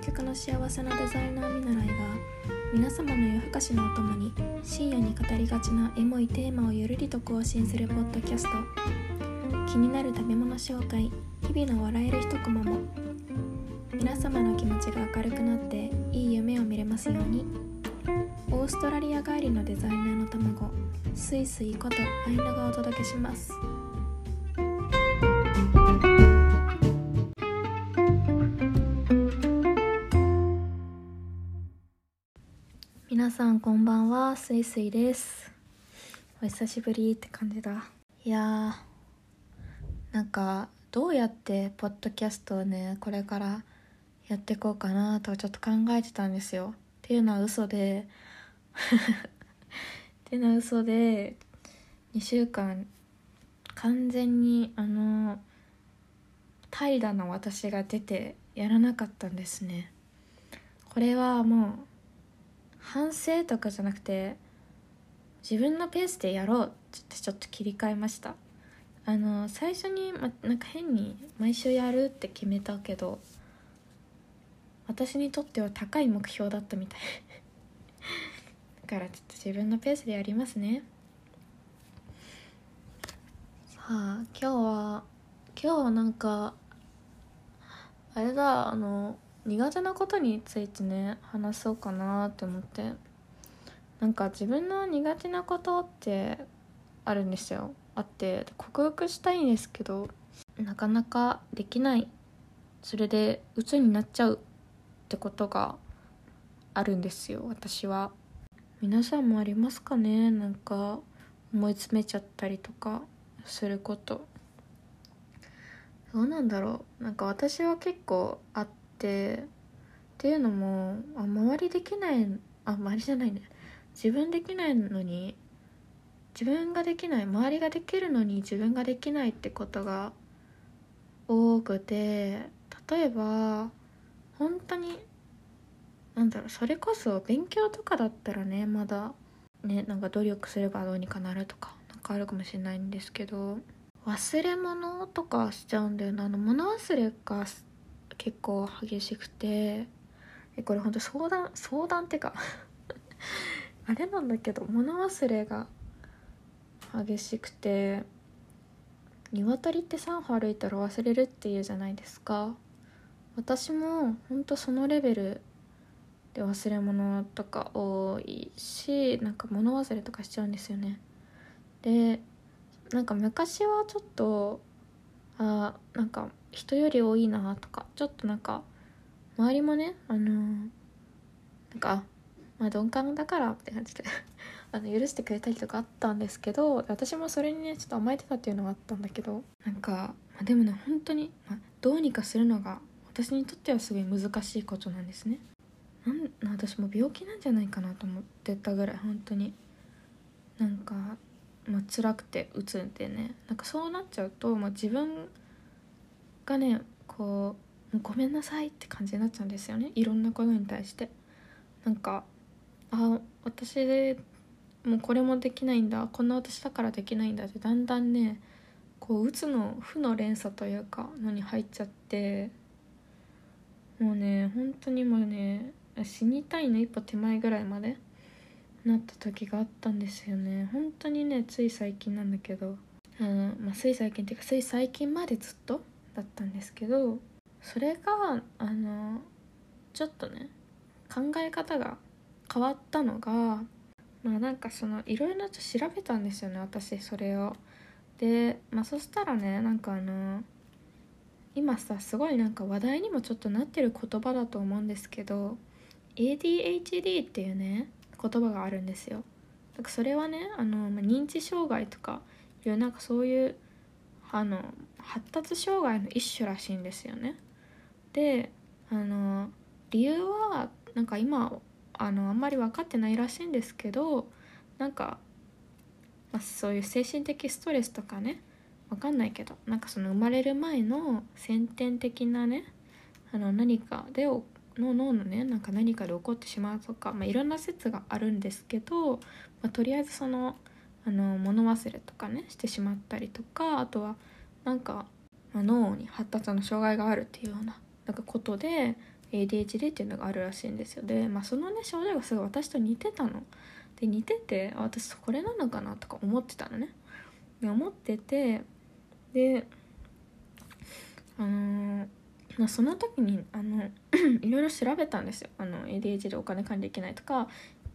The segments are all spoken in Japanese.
究極の幸せなデザイナー見習いが皆様の夜更かしのお供に深夜に語りがちなエモいテーマをゆるりと更新するポッドキャスト。気になる食べ物紹介日々の笑える一コマも。皆様の気持ちが明るくなっていい夢を見れますように。オーストラリア帰りのデザイナーの卵スイスイことアイナがお届けします。さんこんばんは。スイスイです。お久しぶりって感じだ。いやーなんかどうやってポッドキャストをねこれからやっていこうかなとちょっと考えてたんですよ。っていうのは嘘で。っていうのは嘘で。2週間完全にあの怠惰な私が出てやらなかったんですね。これはもう反省とかじゃなくて自分のペースでやろうってちょっと切り替えました。あの最初に、ま、なんか変に毎週やるって決めたけど私にとっては高い目標だったみたい。だからちょっと自分のペースでやりますね。さあ今日は今日はなんかあれだあの苦手なことについてね話そうかなって思って。なんか自分の苦手なことってあるんですよ。あって克服したいんですけどなかなかできない。それで鬱になっちゃうってことがあるんですよ私は。皆さんもありますかね？なんか思い詰めちゃったりとかすること。どうなんだろう。なんか私は結構あってっていうのもあ周りできないあ周りじゃないね。自分できないのに自分ができない周りができるのに自分ができないってことが多くて例えば本当になんだろうそれこそ勉強とかだったらねまだねなんか努力すればどうにかなるとかなんかあるかもしれないんですけど忘れ物とかしちゃうんだよなあの物忘れが結構激しくてえこれほんと相談相談ってか あれなんだけど物忘れが激しくて鶏って3歩歩いたら忘れるっていうじゃないですか。私もほんとそのレベルで忘れ物とか多いしなんか物忘れとかしちゃうんですよね。でなんか昔はちょっとあなんか人より多いなとかちょっとなんか周りもねあのー、なんかまあ鈍感だからって感じで あの許してくれたりとかあったんですけど私もそれにねちょっと甘えてたっていうのがあったんだけどなんか、まあ、でもね本当に、まあ、どうにかするのが私にとってはすごい難しいことなんですね。なん私も病気なんじゃないかなと思ってたぐらい本当に。なんか、まあ辛くてうつんでね。なんかそうなっちゃうと、まあ、自分がねこうごめんなさいって感じになっちゃうんですよね。いろんなことに対して。なんかあ私でもうこれもできないんだ。こんな私だからできないんだってだんだんねこううつの負の連鎖というかのに入っちゃって。もうね本当にもうね死にたいの一歩手前ぐらいまでなった時があったんですよね。本当にねつい最近なんだけど。あの、まあ、つい最近っていうかつい最近までずっとだったんですけどそれがあのちょっとね考え方が変わったのがまあなんかそのいろいろと調べたんですよね私それを。でまあそしたらねなんかあの今さすごいなんか話題にもちょっとなってる言葉だと思うんですけど ADHD っていうね言葉があるんですよだかそれはねあの、まあ、認知障害とかいうなんかそういうあの発達障害の一種らしいんですよね。であの理由はなんか今あのあんまり分かってないらしいんですけどなんか、まあ、そういう精神的ストレスとかね分かんないけどなんかその生まれる前の先天的なねあの何かでの脳のねなんか何かで起こってしまうとか、まあ、いろんな説があるんですけど、まあ、とりあえずそのあの物忘れとかねしてしまったりとかあとはなんか、まあ、脳に発達の障害があるっていうようななんかことで ADHD っていうのがあるらしいんですよ。で、まあ、そのね症状がすごい私と似てたの。で似てて私これなのかなとか思ってたのね。で思っててであのー、まあ、その時にあの いろいろ調べたんですよ。あの ADHD お金管理できないとか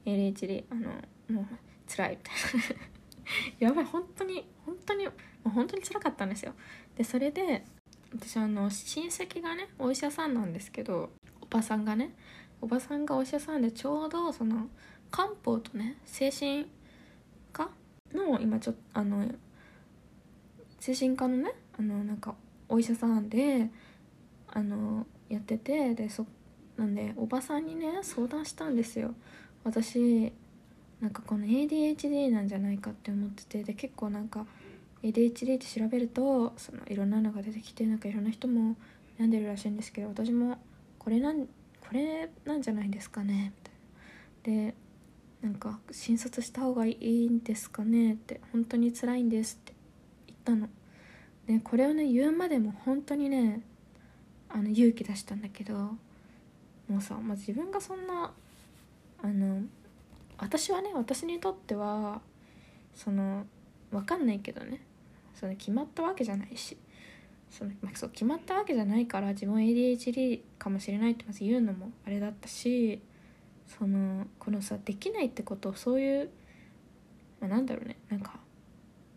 ADHD あのもう辛いみたいな。やばい本当に本当にもう本当に辛かったんですよ。でそれで私あの親戚がねお医者さんなんですけどおばさんがねおばさんがお医者さんでちょうどその漢方とね精神科の今ちょっとあの精神科のねあのなんかお医者さんであのやっててでそなんでおばさんにね相談したんですよ。私なんかこの ADHD なんじゃないかって思っててで結構なんか ADHD って調べるとそのいろんなのが出てきてなんかいろんな人も病んでるらしいんですけど私もこれなんこれなんじゃないですかねみたいな。でなんか診察した方がいいんですかねって本当に辛いんですって言ったの。でこれをね言うまでも本当にねあの勇気出したんだけどもうさ、まあ、自分がそんなあの私はね私にとってはその分かんないけどね。その決まったわけじゃないし。その、まあ、そう決まったわけじゃないから自分 ADHD かもしれないってまず言うのもあれだったしそのこのさできないってことをそういう、まあ、なんだろうね。なんか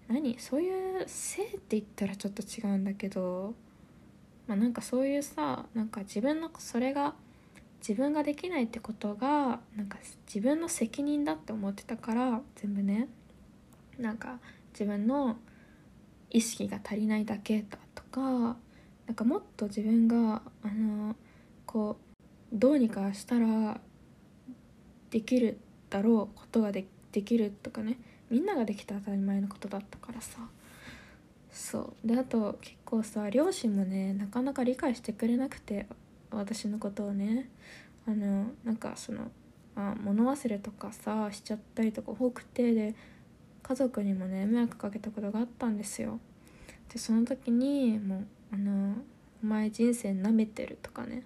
何？そういう性って言ったらちょっと違うんだけどまあなんかそういうさなんか自分のそれが自分ができないってことがなんか自分の責任だって思ってたから全部ね。なんか自分の意識が足りないだけだとかなんかもっと自分があのこうどうにかしたらできるだろうことができるとかね。みんなができた当たり前のことだったからさ。そう。であと結構さ両親もねなかなか理解してくれなくて私のことをねあのなんかそのあ物忘れとかさしちゃったりとか多くてで家族にもね迷惑かけたことがあったんですよ。でその時にもうあの「お前人生なめてる」とかね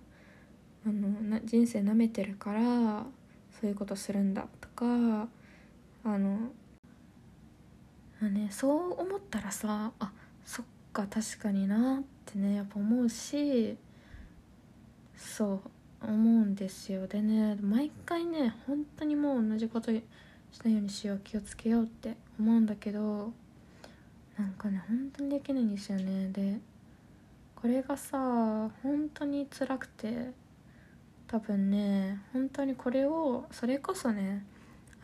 あのな人生なめてるからそういうことするんだとかあのあねそう思ったらさあそっか確かになってねやっぱ思うしそう思うんですよ。でね毎回ね本当にもう同じことしないようにしよう気をつけようって思うんだけどなんかね本当にできないんですよね。でこれがさ本当に辛くて多分ね本当にこれをそれこそね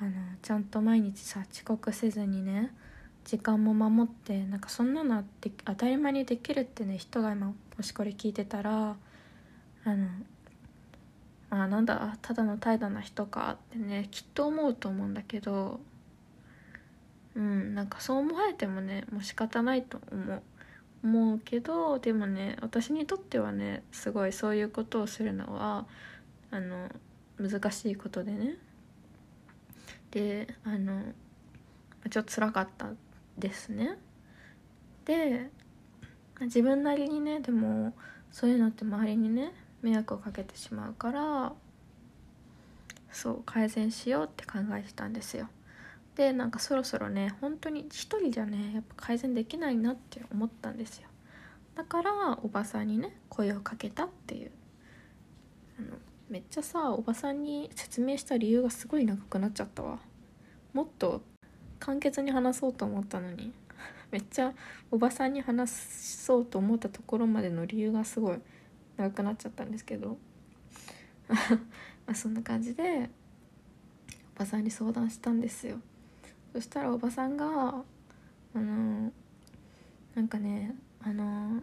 あのちゃんと毎日さ遅刻せずにね時間も守ってなんかそんなのって当たり前にできるってね人が今もしこれ聞いてたらあのあなんだただの怠惰な人かってねきっと思うと思うんだけどうんなんかそう思われてもねもう仕方ないと思う。思うけどでもね私にとってはねすごいそういうことをするのはあの難しいことでね。であのちょっと辛かったですね。で自分なりにねでもそういうのって周りにね迷惑をかけてしまうからそう改善しようって考えてたんですよ。でなんかそろそろね本当に一人じゃねやっぱ改善できないなって思ったんですよ。だからおばさんにね声をかけたっていう。あのめっちゃさおばさんに説明した理由がすごい長くなっちゃったわ。もっと簡潔に話そうと思ったのに。めっちゃおばさんに話そうと思ったところまでの理由がすごい。長くなっちゃったんですけど。まあそんな感じでおばさんに相談したんですよ。そしたらおばさんがあのなんかねあの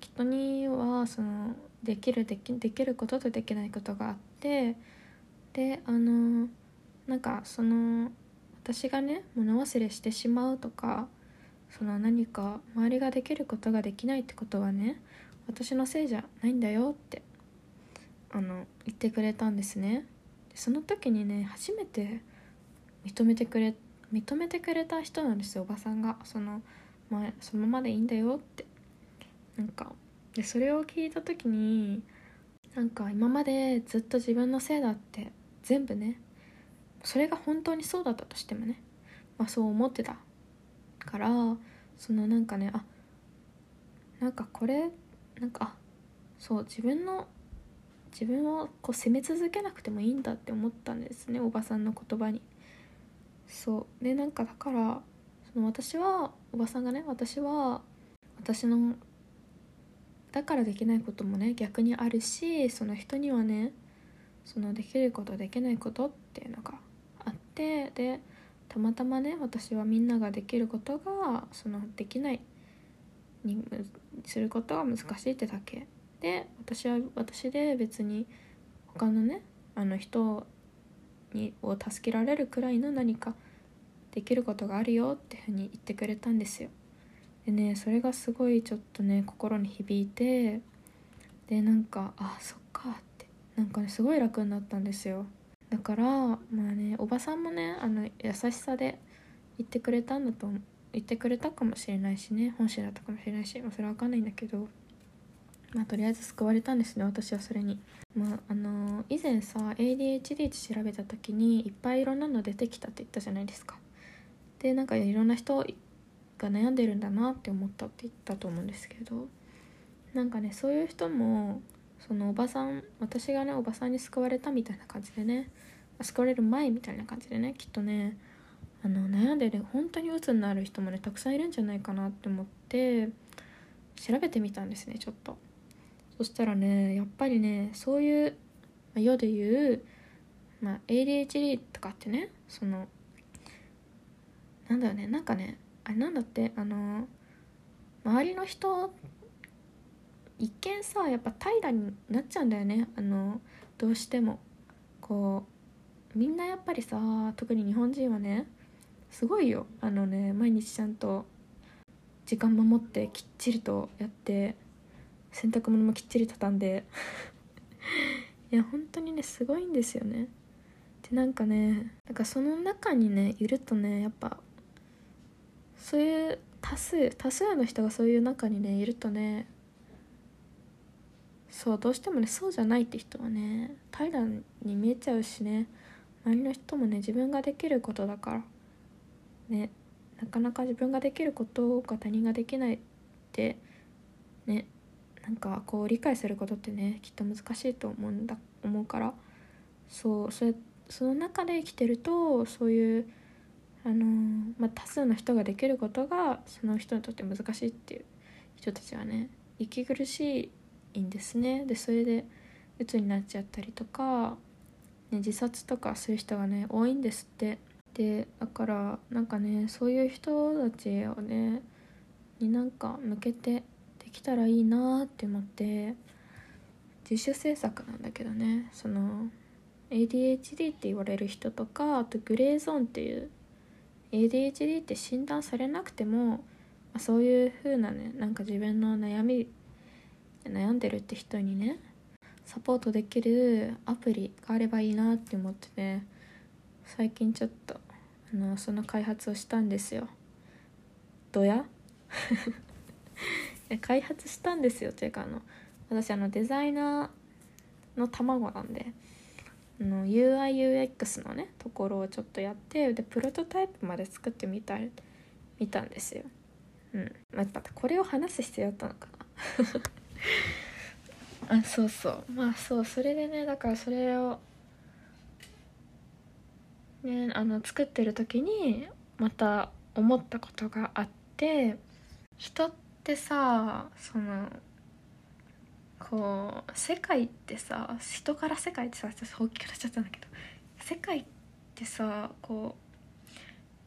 人にはそのできるできできることとできないことがあってであのなんかその私がね物忘れしてしまうとかその何か周りができることができないってことはね私のせいじゃないんだよってあの言ってくれたんですね。でその時にね初めて認めてくれ認めてくれた人なんですよおばさんが。その,、まあ、そのままでいいんだよって。なんかでそれを聞いた時になんか今までずっと自分のせいだって全部ねそれが本当にそうだったとしてもね、まあ、そう思ってたからそのなんかねあなんかこれなんかそう自分の自分をこう責め続けなくてもいいんだって思ったんですねおばさんの言葉に。そう。でなんかだからその私はおばさんがね私は私のだからできないこともね逆にあるしその人にはねそのできることできないことっていうのがあってでたまたまね私はみんなができることがそのできないにすることが難しいってだけ。で私は私で別に他のねあの人にを助けられるくらいの何かできることがあるよっていうふうに言ってくれたんですよ。でねそれがすごいちょっとね心に響いてでなんかあそっかってなんかねすごい楽になったんですよ。だからまあねおばさんもねあの優しさで言ってくれたんだと言ってくれたかもしれないしね。本心だったかもしれないし、まあ、それは分かんないんだけど。まあとりあえず救われたんですね。私はそれに。まああのー、以前さ ADHD って調べた時にいっぱいいろんなの出てきたって言ったじゃないですか。でなんかいろんな人が悩んでるんだなって思ったって言ったと思うんですけど。なんかねそういう人もそのおばさん私がねおばさんに救われたみたいな感じでね。救われる前みたいな感じでねきっとねあの悩んでる本当に鬱になる人もねたくさんいるんじゃないかなって思って調べてみたんですねちょっと。そしたらねやっぱりねそういう、まあ、世で言う、まあ、ADHD とかってねそのなんだよねなんかねあれなんだってあの周りの人一見さやっぱ平らになっちゃうんだよねあのどうしても。こうみんなやっぱりさ特に日本人はねすごいよ。あのね毎日ちゃんと時間守ってきっちりとやって洗濯物もきっちり畳んで。いや本当にねすごいんですよね。でなんかねなんかその中にねいるとねやっぱそういう多数多数の人がそういう中にねいるとねそうどうしてもねそうじゃないって人はね平らに見えちゃうしね周りの人もね自分ができることだから。ねなかなか自分ができることが他人ができないってねなんかこう理解することってねきっと難しいと思うんだ思うからそうそれその中で生きてるとそういうあのー、まあ、多数の人ができることがその人にとって難しいっていう人たちはね息苦しいんですね。でそれで鬱になっちゃったりとか、ね、自殺とかそういう人がね多いんですって。でだからなんかねそういう人たちをねになんか向けてできたらいいなって思って自主制作なんだけどねその ADHD って言われる人とかあとグレーゾーンっていう ADHD って診断されなくてもそういう風なねなんか自分の悩み悩んでるって人にねサポートできるアプリがあればいいなって思ってね最近ちょっとあのその開発をしたんですよ。ど や開発したんですよ。というかあの私あのデザイナーの卵なんであの UIUX のねところをちょっとやってでプロトタイプまで作ってみた見たんですよ。うん。待ってこれを話す必要あったのかな。あそうそう。まあそう。それでねだからそれをねあの作ってる時にまた思ったことがあって人ってさそのこう世界ってさ人から世界ってさ私大きくなっちゃったんだけど世界ってさこ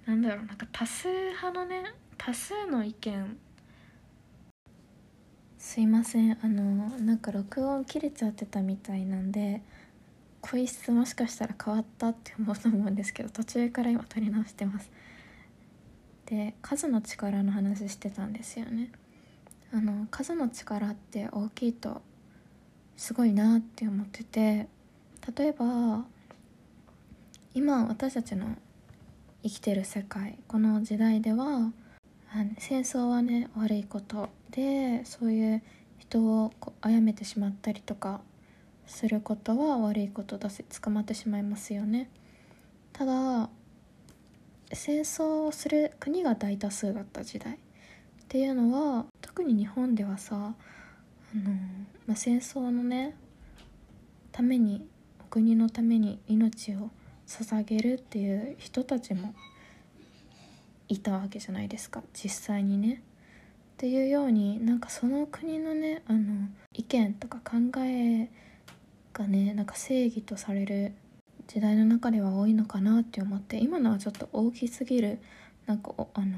うなんだろうなんか多数派のね多数の意見。すいませんあのなんか録音切れちゃってたみたいなんで声質もしかしたら変わったって思うと思うんですけど途中から今撮り直してます。で数の力の話してたんですよね。あの数の力って大きいとすごいなって思ってて例えば今私たちの生きてる世界この時代では戦争はね悪いことでそういう人を殺めてしまったりとかすることは悪いことだし捕まってしまいますよねただ戦争をする国が大多数だった時代っていうのは特に日本ではさあの、まあ、戦争のねために国のために命を捧げるっていう人たちもいたわけじゃないですか実際にね。っていうようになんかその国のねあの意見とか考えがねなんか正義とされる時代の中では多いのかなって思って今のはちょっと大きすぎるなんかあの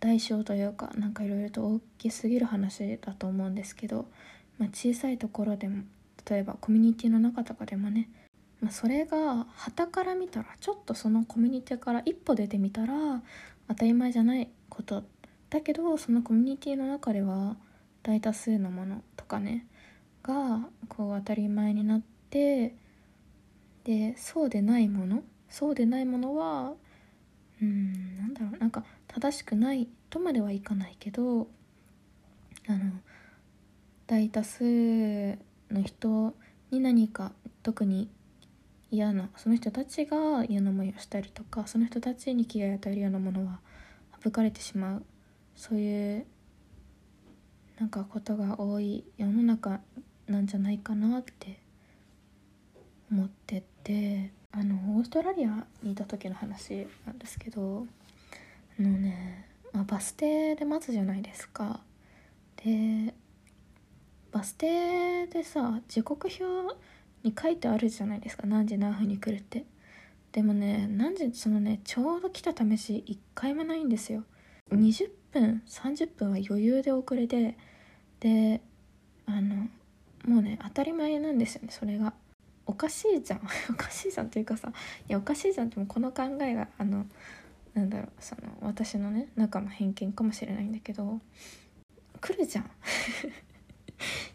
代償というかなんかいろいろと大きすぎる話だと思うんですけど、まあ、小さいところでも例えばコミュニティの中とかでもねまあ、それが旗から見たらちょっとそのコミュニティから一歩出てみたら当たり前じゃないこと。だけどそのコミュニティの中では大多数のものとかねがこう当たり前になってでそうでないものそうでないものはうんなんだろうなんか正しくないとまではいかないけどあの大多数の人に何か特に嫌なその人たちが嫌な思いをしたりとかその人たちに危害を与えるようなものは省かれてしまう。そういうなんかことが多い世の中なんじゃないかなって思っててあのオーストラリアにいた時の話なんですけどあのね、まあ、バス停で待つじゃないですか。でバス停でさ時刻表に書いてあるじゃないですか。何時何分に来るって。でもね何時そのねちょうど来た試し1回もないんですよ。20分30分は余裕で遅れてでもうね当たり前なんですよねそれが。おかしいじゃん。おかしいじゃんというかさいやおかしいじゃんってもこの考えがあのなんだろうその私のね中の偏見かもしれないんだけど来るじゃん。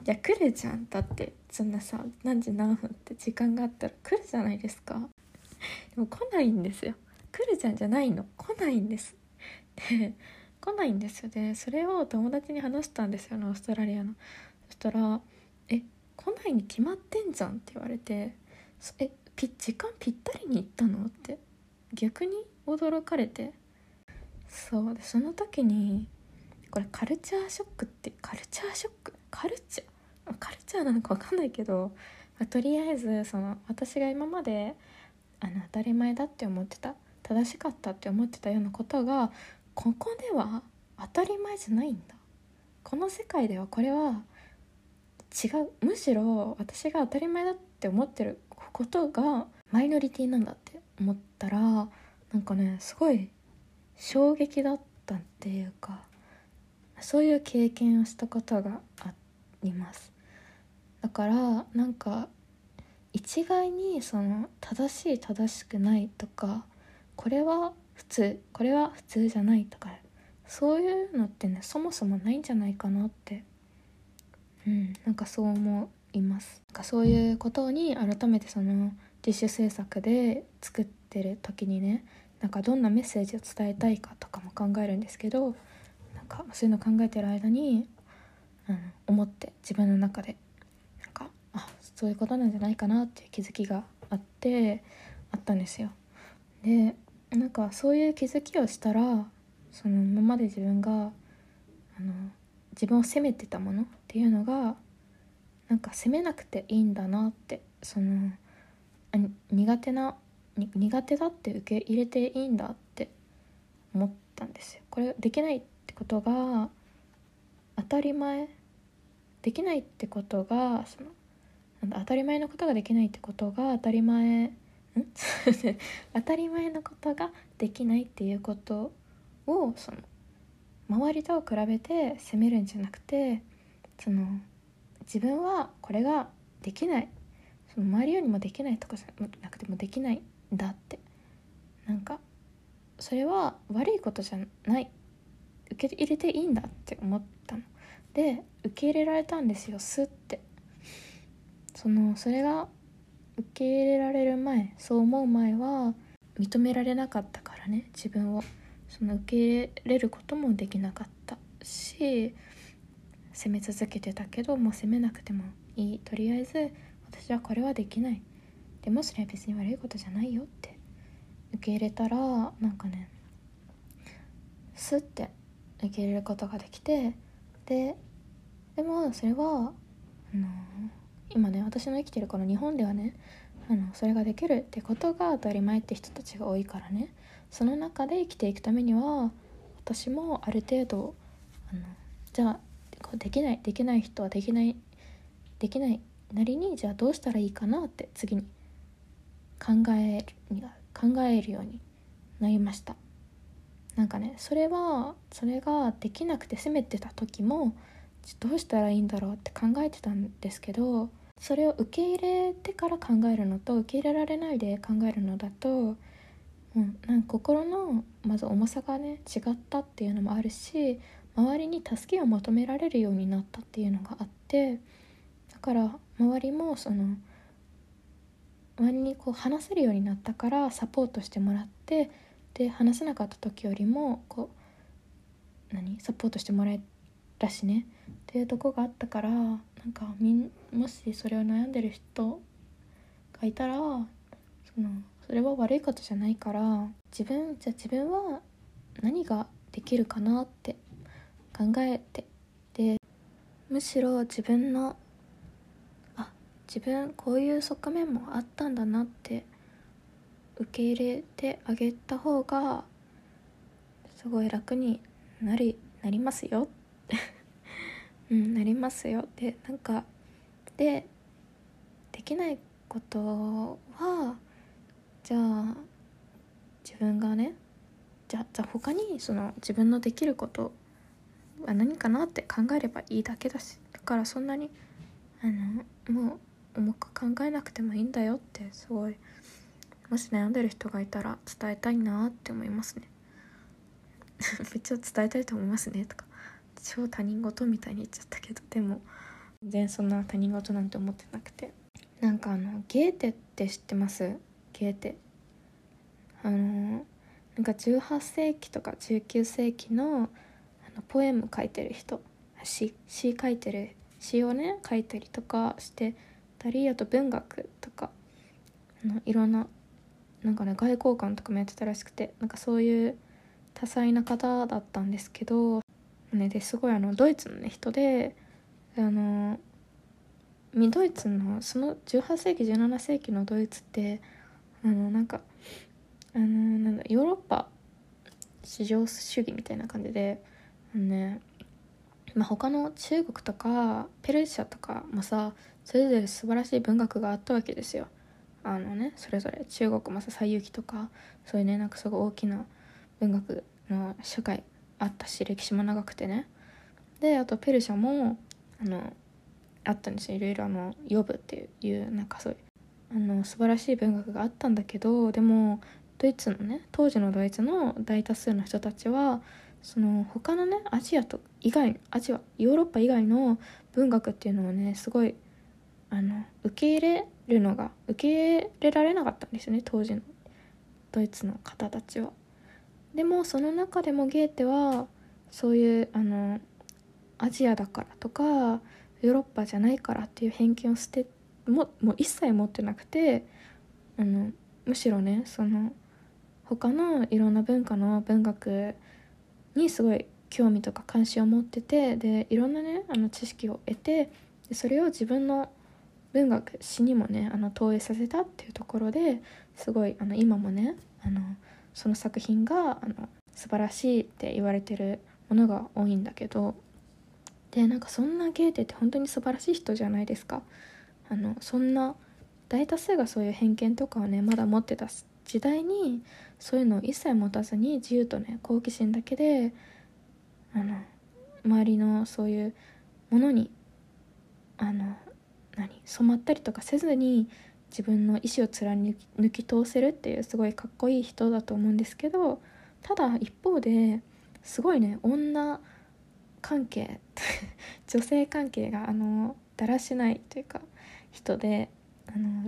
じゃあ来るじゃん。だってそんなさ何時何分って時間があったら来るじゃないですか。でも来ないんですよ。来るじゃんじゃないの。来ないんです。で来ないんですよ。でそれを友達に話したんですよねオーストラリアの。そしたら「来ないに決まってんじゃん」って言われて「えピ時間ぴったりに行ったの?」って逆に驚かれて。そうでその時にこれカルチャーショックってカルチャーショック？カルチャー？カルチャーなのか分かんないけど、まあ、とりあえずその私が今まであの当たり前だって思ってた正しかったって思ってたようなことがここでは当たり前じゃないんだ。この世界ではこれは違う。むしろ私が当たり前だって思ってることがマイノリティなんだって思ったらなんかねすごい衝撃だったっていうかそういう経験をしたことがあります。だからなんか一概にその正しい正しくないとかこれは普通これは普通じゃないとかそういうのってねそもそもないんじゃないかなってうんなんかそう思いますなんかそういうことに改めてその自主制作で作ってる時にねなんかどんなメッセージを伝えたいかとかも考えるんですけどなんかそういうの考えてる間に、うん、思って自分の中でなんかあそういうことなんじゃないかなっていう気づきがあってあったんですよ。でなんかそういう気づきをしたらその今まで自分があの自分を責めてたものっていうのがなんか責めなくていいんだなってその苦手な苦手だって受け入れていいんだって思ったんですよ。これできないってことが当たり前できないってことがその当たり前のことができないってことが当たり前ん？当たり前のことができないっていうことをその周りと比べて責めるんじゃなくてその自分はこれができない。その周りよりもできないとかじゃなくてもできないんだって。なんかそれは悪いことじゃない。受け入れていいんだって思ったの。で受け入れられたんですよスッて。そのそれが受け入れられる前そう思う前は認められなかったからね自分を。その受け入れることもできなかったし責め続けてたけどもう責めなくてもいい。とりあえず私はこれはできない。でもそれは別に悪いことじゃないよって。受け入れたらなんかねスッて受け入れることができてででもそれはあの今ね私の生きてるこの日本ではねあのそれができるってことが当たり前って人たちが多いからね。その中で生きていくためには私もある程度あのじゃあこうできないできない人はできないできないなりにじゃあどうしたらいいかなって次に考える考えるようになりました。なんかねそれはそれができなくて責めてた時もどうしたらいいんだろうって考えてたんですけどそれを受け入れてから考えるのと受け入れられないで考えるのだと、うん、なんか心のまず重さがね違ったっていうのもあるし周りに助けを求められるようになったっていうのがあってだから周りもその周りにこう話せるようになったからサポートしてもらってで話せなかった時よりもこう何サポートしてもらえたしね。っていうとこがあったからなんかみんもしそれを悩んでる人がいたらそのそれは悪いことじゃないから自分じゃあ自分は何ができるかなって考えてでむしろ自分のあ自分こういう側面もあったんだなって受け入れてあげた方がすごい楽になりなりますよ。うんなりますよ。でなんかでできないことはじゃあ自分がねじゃ他にその自分のできることは何かなって考えればいいだけだしだからそんなにあのもう重く考えなくてもいいんだよってすごいもし悩んでる人がいたら伝えたいなって思いますね。めっちゃ伝えたいと思いますねとか。超他人事みたいに言っちゃったけどでも全然そんな他人事なんて思ってなくて。なんかあのゲーテって知ってます？ゲーテあのなんか18世紀とか19世紀のあのポエム書いてる人。詩詩書いてる詩をね書いたりとかしてたりあと文学とかあのいろんななんかね外交官とかもやってたらしくてなんかそういう多彩な方だったんですけど、ね、ですごいあのドイツの、ね、人であのドイツのその18世紀17世紀のドイツってあのなんかあのなんだヨーロッパ市場主義みたいな感じであのねまあ、他の中国とかペルシャとかもさそれぞれ素晴らしい文学があったわけですよ。あのねそれぞれ中国もさ「西遊記」とかそういうねなんかすごい大きな文学の社会あったし歴史も長くてねであとペルシャもあのあったんですよいろいろあの「呼ぶ」っていうなんかそういうあの素晴らしい文学があったんだけどでもドイツのね当時のドイツの大多数の人たちはその他のねアジアと以外アジアヨーロッパ以外の文学っていうのをねすごいあの受け入れるのが受け入れられなかったんですよね当時のドイツの方たちは。でもその中でもゲーテはそういうあのアジアだからとかヨーロッパじゃないからっていう偏見を捨てももう一切持ってなくてあのむしろねその他のいろんな文化の文学にすごい興味とか関心を持っててでいろんなねあの知識を得てでそれを自分の文学詩にもねあの投影させたっていうところですごいあの今もねあのその作品があの素晴らしいって言われてるものが多いんだけどでなんかそんなゲーテって本当に素晴らしい人じゃないですか。あのそんな大多数がそういう偏見とかをねまだ持ってた時代にそういうのを一切持たずに自由とね好奇心だけであの周りのそういうものにあの何染まったりとかせずに自分の意思を貫き通せるっていうすごいかっこいい人だと思うんですけどただ一方ですごいね女関係 女性関係があのだらしないというか人であの、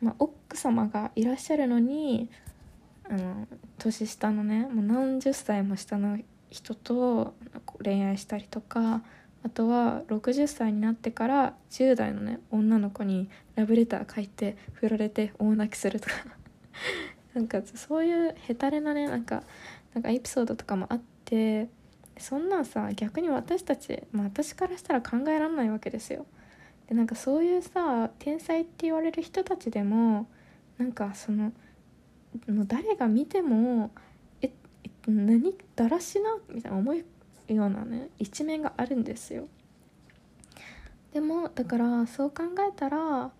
まあ、奥様がいらっしゃるのにあの年下のねもう何十歳も下の人と恋愛したりとかあとは60歳になってから10代のね女の子にラブレター書いて振られて大泣きするとか なんかそういうヘタレなねなんかなんかエピソードとかもあってそんなんさ逆に私たち、まあ、私からしたら考えられないわけですよ。なんかそういうさ天才って言われる人たちでもなんかその誰が見てもええ何だらしなみたいな思うようなね一面があるんですよ。でもだからそう考えたら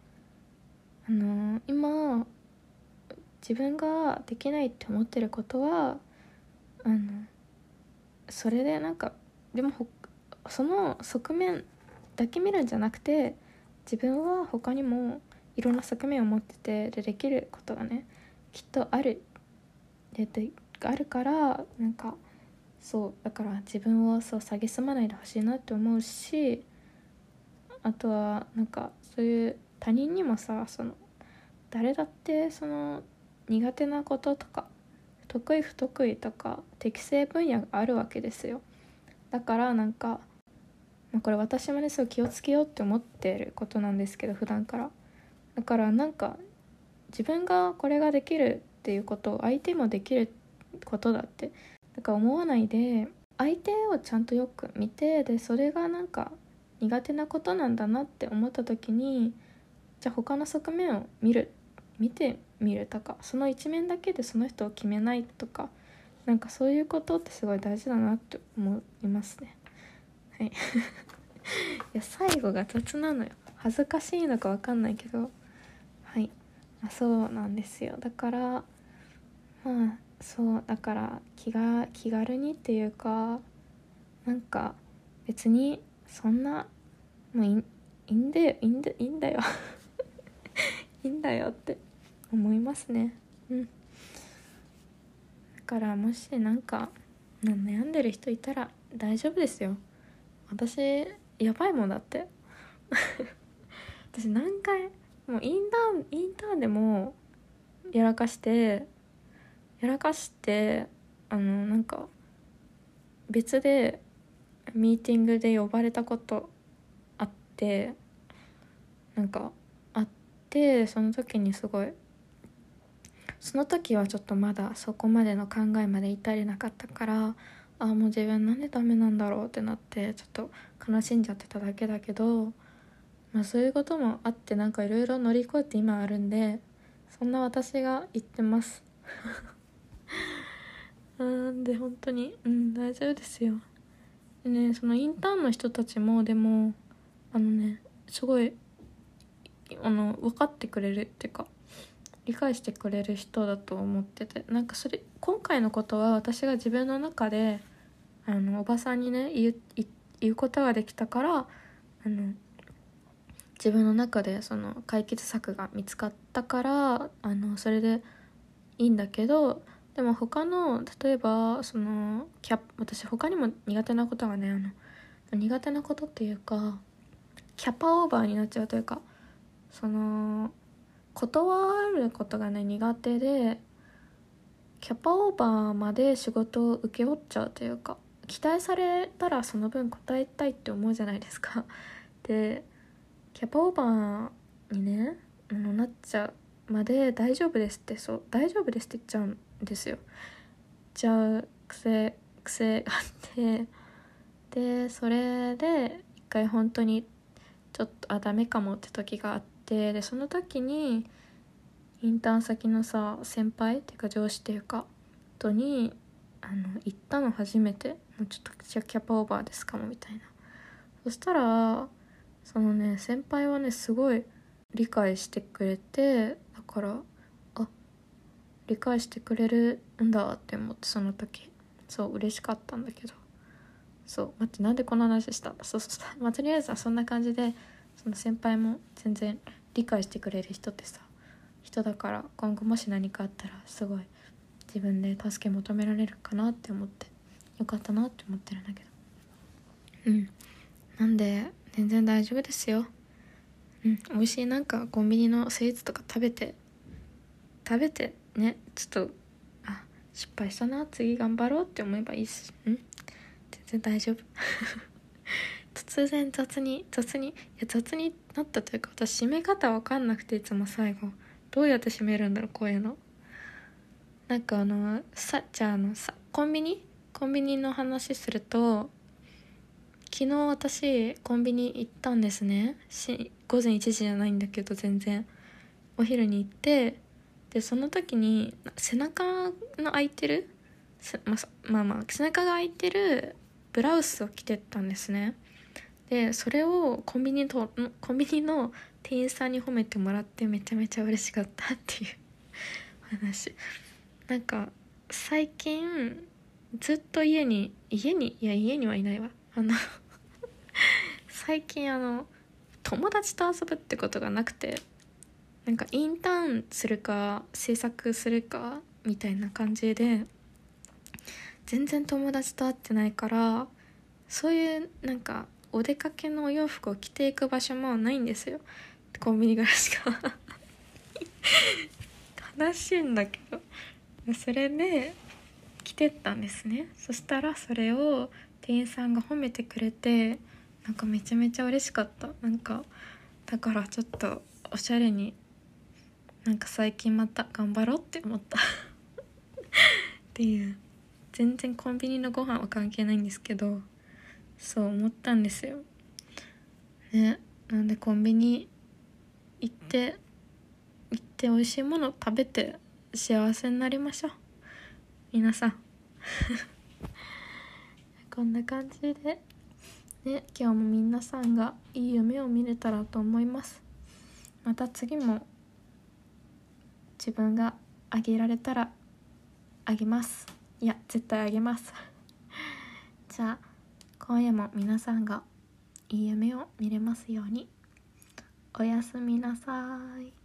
あの今自分ができないって思ってることはあのそれでなんかでもその側面だけ見るんじゃなくて自分は他にもいろんな側面を持っててでできることがねきっとある。でであるからなんかそうだから自分をそう蔑まないでほしいなって思うしあとはなんかそういう他人にもさその誰だってその苦手なこととか得意不得意とか適正分野があるわけですよ。だからなんか、まあ、これ私もねすごい気をつけようって思ってることなんですけど普段から。だからなんか自分がこれができるっていうことを相手もできることだってだから思わないで相手をちゃんとよく見てでそれがなんか苦手なことなんだなって思った時にじゃあ他の側面を見る見てみるとかその一面だけでその人を決めないとかなんかそういうことってすごい大事だなって思いますね。はい。いや最後が雑なのよ。恥ずかしいのか分かんないけど。はい、あ、そうなんですよ。だからまあそうだから気が気軽にっていうかなんか別にそんなもういいんだよいいんだいいんだよ。い いんだよって思いますね。うん。だからもしなんか悩んでる人いたら大丈夫ですよ。私やばいもんだって。私何回もうインターンインターンでもやらかしてやらかしてあのなんか別でミーティングで呼ばれたことあってなんかあってその時にすごいその時はちょっとまだそこまでの考えまで至れなかったからあもう自分なんでダメなんだろうってなってちょっと悲しんじゃってただけだけどまあそういうこともあってなんかいろいろ乗り越えて今あるんでそんな私が言ってます。なんで本当にうん大丈夫ですよ。でねそのインターンの人たちもでもあのねすごいあの分かってくれるっていうか理解してくれる人だと思っててなんかそれ今回のことは私が自分の中であのおばさんにね言うことができたからあの自分の中でその解決策が見つかったからあのそれでいいんだけどでも他の例えばそのキャ私他にも苦手なことがねあの苦手なことっていうかキャパオーバーになっちゃうというかその断ることがね苦手でキャパオーバーまで仕事を請け負っちゃうというか期待されたらその分答えたいって思うじゃないですか。でキャパオーバーにねのなっちゃうまで大丈夫ですってそう大丈夫ですって言っちゃうんですよ。じゃあ癖癖があってでそれで一回本当にちょっとあダメかもって時があっててでその時にインターン先のさ先輩っていうか上司っていうかとにあの行ったの初めて。もうちょっとキャパオーバーですかもみたいな。そしたらそのね先輩はねすごい理解してくれてだからあ理解してくれるんだって思ってその時。そう嬉しかったんだけど。そう待ってなんでこんな話したそうそうそう。まあとりあえずはそんな感じでその先輩も全然理解してくれる人ってさ人だから今後もし何かあったらすごい自分で助け求められるかなって思ってよかったなって思ってるんだけど。うん。なんで全然大丈夫ですよ。うん。美味しいなんかコンビニのスイーツとか食べて食べてね。ちょっとあ失敗したな。次頑張ろうって思えばいいしうん。全然大丈夫。突然雑に雑にいや雑になったというか私締め方わかんなくていつも最後。どうやって締めるんだろうこういうの。なんかあのさじゃあのさコンビニ？コンビニの話すると昨日私コンビニ行ったんですね。し午前1時じゃないんだけど全然。お昼に行ってでその時に背中の空いてる、まあまあ背中が空いてるブラウスを着てったんですね。でそれをコンビニとコンビニの店員さんに褒めてもらってめちゃめちゃ嬉しかったっていう 話。なんか最近ずっと家に家にいや家にはいないわ。あの 最近あの友達と遊ぶってことがなくてなんかインターンするか制作するかみたいな感じで全然友達と会ってないからそういうなんかお出かけのお洋服を着ていく場所もないんですよ。コンビニぐらしか悲しいんだけど。それで着てったんですね。そしたらそれを店員さんが褒めてくれてなんかめちゃめちゃ嬉しかった。なんかだからちょっとおしゃれになんか最近また頑張ろうって思った。っていう。全然コンビニのご飯は関係ないんですけど。そう思ったんですよ。ねなんでコンビニ行って行って美味しいもの食べて幸せになりましょう。皆さん。こんな感じで。ね今日も皆さんがいい夢を見れたらと思います。また次も自分があげられたらあげます。いや絶対あげます。じゃあ今夜も皆さんがいい夢を見れますように。おやすみなさい。